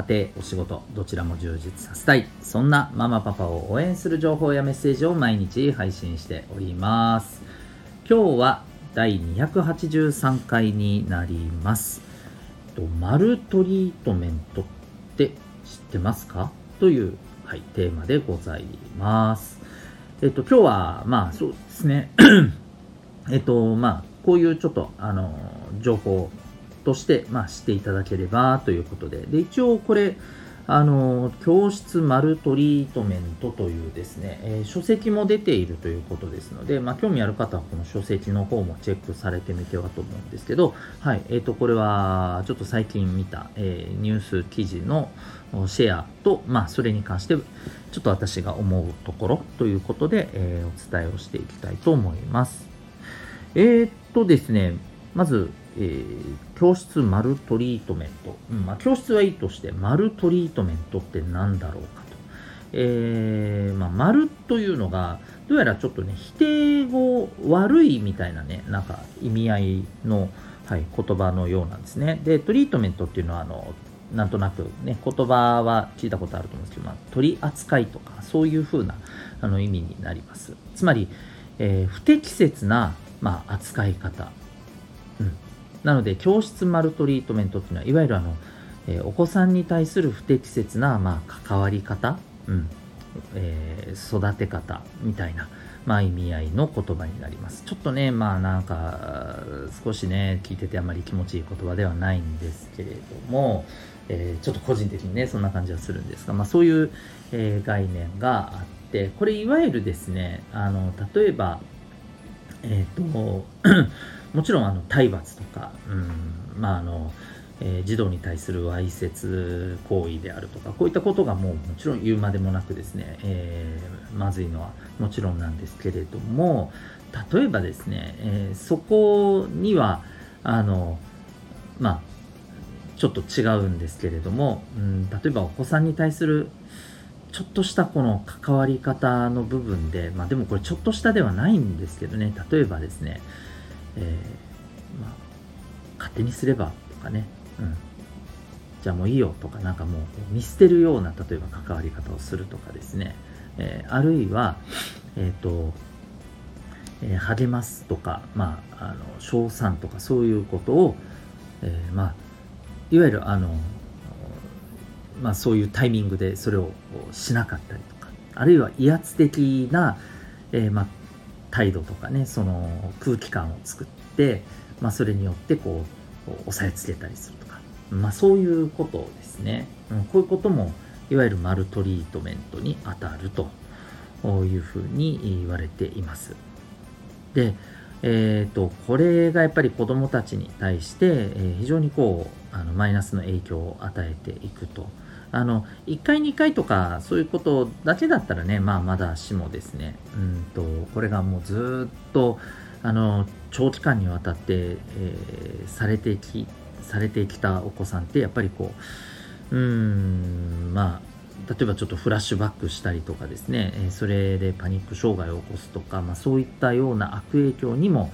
家庭、お仕事、どちらも充実させたい。そんなママパパを応援する情報やメッセージを毎日配信しております。今日は第283回になります。マルトリートメントって知ってますか？という、はい、テーマでございます。えっと、今日は、まあそうですね。えっと、まあ、こういうちょっと、あの、情報として、まあ、していただければということで、で一応これ、あの教室マルトリートメントというですね、えー、書籍も出ているということですので、まあ、興味ある方はこの書籍の方もチェックされてみてはと思うんですけど、はいえー、とこれはちょっと最近見た、えー、ニュース記事のシェアと、まあ、それに関してちょっと私が思うところということで、えお伝えをしていきたいと思います。え、っとですね、まず、えー、教室マルトリートメント。うんまあ、教室はいいとして、マルトリートメントって何だろうかと。えー、まあ、丸というのが、どうやらちょっとね、否定語悪いみたいなね、なんか意味合いの、はい、言葉のようなんですね。で、トリートメントっていうのは、あの、なんとなくね、言葉は聞いたことあると思うんですけど、まあ、取り扱いとか、そういう風なあの意味になります。つまり、えー、不適切な、まあ、扱い方、うん、なので教室マルトリートメントっていうのはいわゆるあの、えー、お子さんに対する不適切な、まあ、関わり方、うんえー、育て方みたいな、まあ、意味合いの言葉になります。ちょっとねまあなんか少しね聞いててあまり気持ちいい言葉ではないんですけれども、えー、ちょっと個人的にねそんな感じはするんですが、まあ、そういう、えー、概念があってこれいわゆるですねあの例えばえっ、ともちろんあの体罰とか、うんまああのえー、児童に対するわいせつ行為であるとかこういったことがもうもちろん言うまでもなくですね、えー、まずいのはもちろんなんですけれども例えばですね、えー、そこにはあのまあちょっと違うんですけれども、うん、例えばお子さんに対するちょっとしたこの関わり方の部分で、まあでもこれちょっとしたではないんですけどね、例えばですね、ー、まあ、勝手にすればとかね、うん、じゃあもういいよとか、なんかもう見捨てるような、例えば関わり方をするとかですね、えー、あるいは、えっ、ー、と、え、励ますとか、まあ、あの称賛とかそういうことを、えまあ、いわゆるあの、まあ、そういうタイミングでそれをしなかったりとか、あるいは威圧的な、えー、まあ、態度とかねその空気感を作って、まあ、それによってこう押さえつけたりするとか、まあ、そういうことですね、うん、こういうこともいわゆるマルトリートメントに当たるというふうに言われています。でえーと、これがやっぱり子どもたちに対して、え、非常にこうあのマイナスの影響を与えていくと。あの1回2回とかそういうことだけだったらねまあまだしもですね。うんとこれがもうずっとあの長期間にわたって、えー、されてきされてきたお子さんってやっぱりこううんまあ例えばちょっとフラッシュバックしたりとかですね。えそれでパニック障害を起こすとか、まあ、そういったような悪影響にも、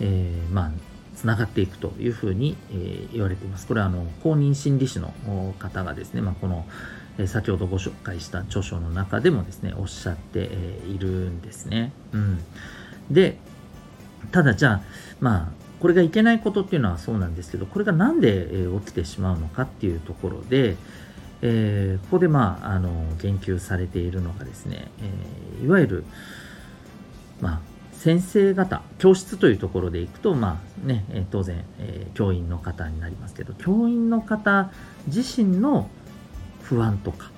えー、まあつながっていくというふうに、え、言われています。これはあの公認心理師の方がですね、まあ、この、え、先ほどご紹介した著書の中でもですね、おっしゃって、いるんですね。うん、で、ただじゃあ、まあ、これがいけないことっていうのはそうなんですけど、これが何で、え起きてしまうのかっていうところで、えー、ここで、まあ、あの言及されているのがですね、えー、いわゆる、まあ、先生方、教室というところでいくと、まあね、当然、え、教員の方になりますけど、教員の方自身の不安とか、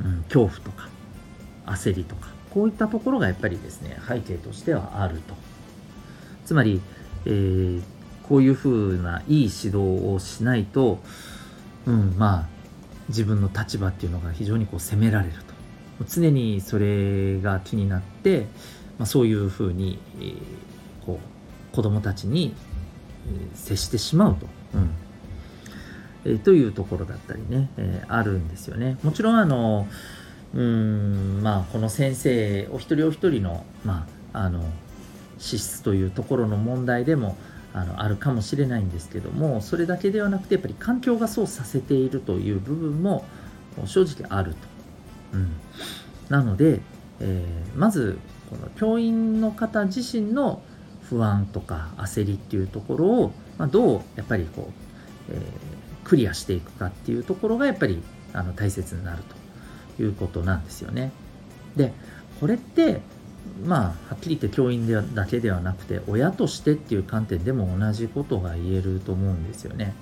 うん、恐怖とか、焦りとか、こういったところがやっぱりですね、背景としてはあると。つまり、えー、こういうふうないい指導をしないと、うん、まあ、自分の立場っていうのが非常にこう責められると。常にそれが気になって、まあ、そういうふうに、えー、こう子供たちに、えー、接してしまうと。うんえ、というところだったりね、えー、あるんですよね。もちろんあのうんまあこの先生お一人お一人の,、まあ、あの資質というところの問題でもあのあるかもしれないんですけどもそれだけではなくてやっぱり環境がそうさせているという部分も正直あると。うん、なので、えー、まずこの教員の方自身の不安とか焦りっていうところを、まあ、どうやっぱりこう、えー、クリアしていくかっていうところがやっぱりあの大切になるということなんですよね。でこれってまあはっきり言って教員でだけではなくて親としてっていう観点でも同じことが言えると思うんですよね。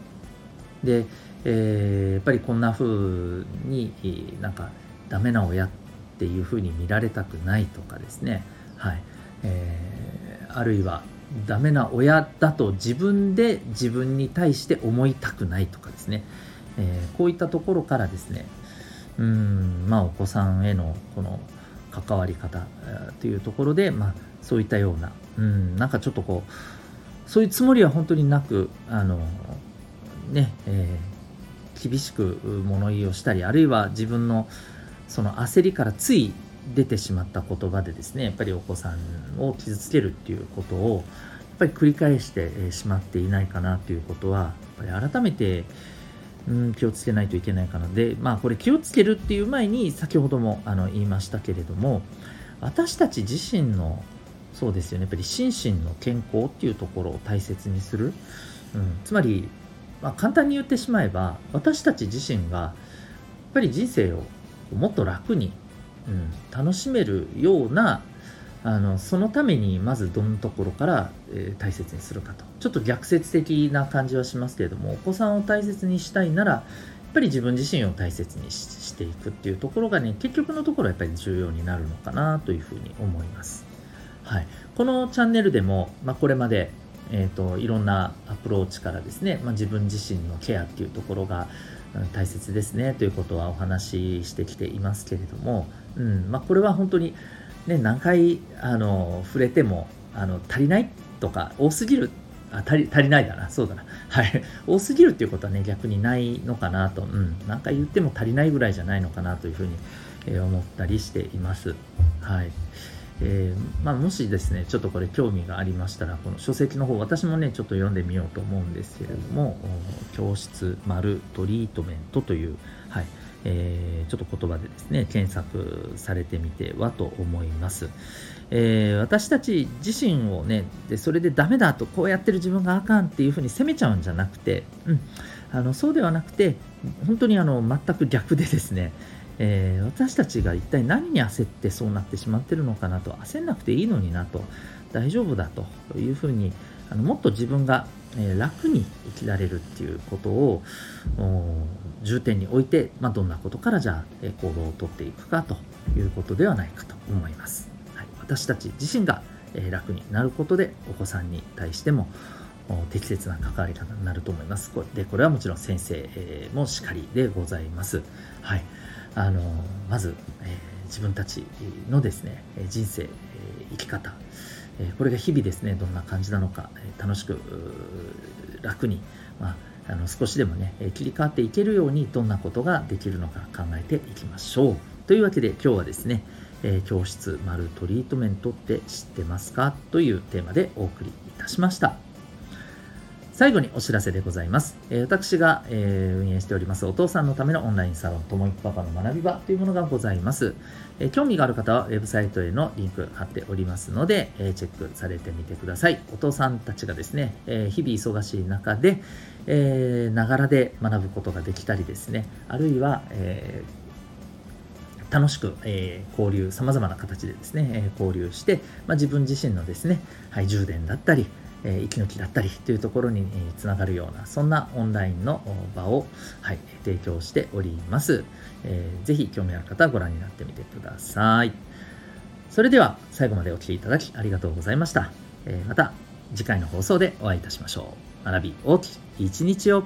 で、えー、やっぱりこんな風になんかダメな親ってていう風に見られたくないとかですね、はい。えー、あるいはダメな親だと自分で自分に対して思いたくないとかですね、えー、こういったところからですね。うんまあお子さんへのこの関わり方というところで、まあ、そういったような、うん、なんかちょっとこうそういうつもりは本当になくあのね、えー、厳しく物言いをしたりあるいは自分のその焦りからつい出てしまった言葉でですねやっぱりお子さんを傷つけるっていうことをやっぱり繰り返してしまっていないかなということはやっぱり改めてうん、気をつけないといけないかな。で、まあ、これ気をつけるっていう前に先ほどもあの言いましたけれども私たち自身のそうですよねやっぱり心身の健康っていうところを大切にする、うん、つまり、まあ、簡単に言ってしまえば私たち自身がやっぱり人生をもっと楽に、うん、楽しめるようなあのそのためにまずどんなところから、えー、大切にするかと。ちょっと逆説的な感じはしますけれどもお子さんを大切にしたいならやっぱり自分自身を大切にしていくっていうところがね結局のところやっぱり重要になるのかなというふうに思います、はい、このチャンネルでも、まあ、これまでえーと、いろんなアプローチからですね、まあ、自分自身のケアっていうところが大切ですねということはお話ししてきていますけれども、うんまあ、これは本当にね、何回あの触れてもあの足りないとか多すぎるあ足り足りないだな、そうだな。はい。多すぎるっていうことはね、逆にないのかなと、うん。何回言っても足りないぐらいじゃないのかなというふうに、思ったりしています。はい。えー、まあ、もしですね、ちょっとこれ興味がありましたら、この書籍の方、私もね、ちょっと読んでみようと思うんですけれども、教室丸トリートメントという、はい。えー、ちょっと言葉でですね、検索されてみてはと思います。えー、私たち自身をねで、それでダメだと、こうやってる自分があかんっていうふうに責めちゃうんじゃなくて、うん、あのそうではなくて、本当にあの全く逆でですね、えー、私たちが一体何に焦ってそうなってしまってるのかなと、焦んなくていいのになと、大丈夫だというふうに、あのもっと自分がえ楽に生きられるっていうことを重点に置いて、まあ、どんなことからじゃあ、え行動をとっていくかということではないかと思います。はい、私たち自身が、え楽になることでお子さんに対しても適切な関わり方になると思います。でこれはもちろん先生もしかりでございます。はい、あのまず、え、自分たちのですね人生、生き方えこれが日々ですねどんな感じなのか、楽しく楽に、まあ、あの少しでもね切り替わっていけるようにどんなことができるのか考えていきましょう。というわけで今日はですね、え教室丸トリートメントって知ってますか？というテーマでお送りいたしました。最後にお知らせでございます。えー、私が、えー、運営しておりますお父さんのためのオンラインサロン、ともいくパパの学び場というものがございます。えー、興味がある方はウェブサイトへのリンク貼っておりますので、えチェックされてみてください。お父さんたちがですね、え日々忙しい中で、えながらで学ぶことができたりですね、あるいは、え楽しく、えー、交流、様々な形でですね、え、交流して、まあ、自分自身のですね、はい、充電だったり、え息抜きだったりというところにつながるような、そんなオンラインの場を、はい、提供しております。えー、ぜひ興味ある方はご覧になってみてください。それでは最後までお聴きいただきありがとうございました。え、また次回の放送でお会いいたしましょう。学び大きい一日を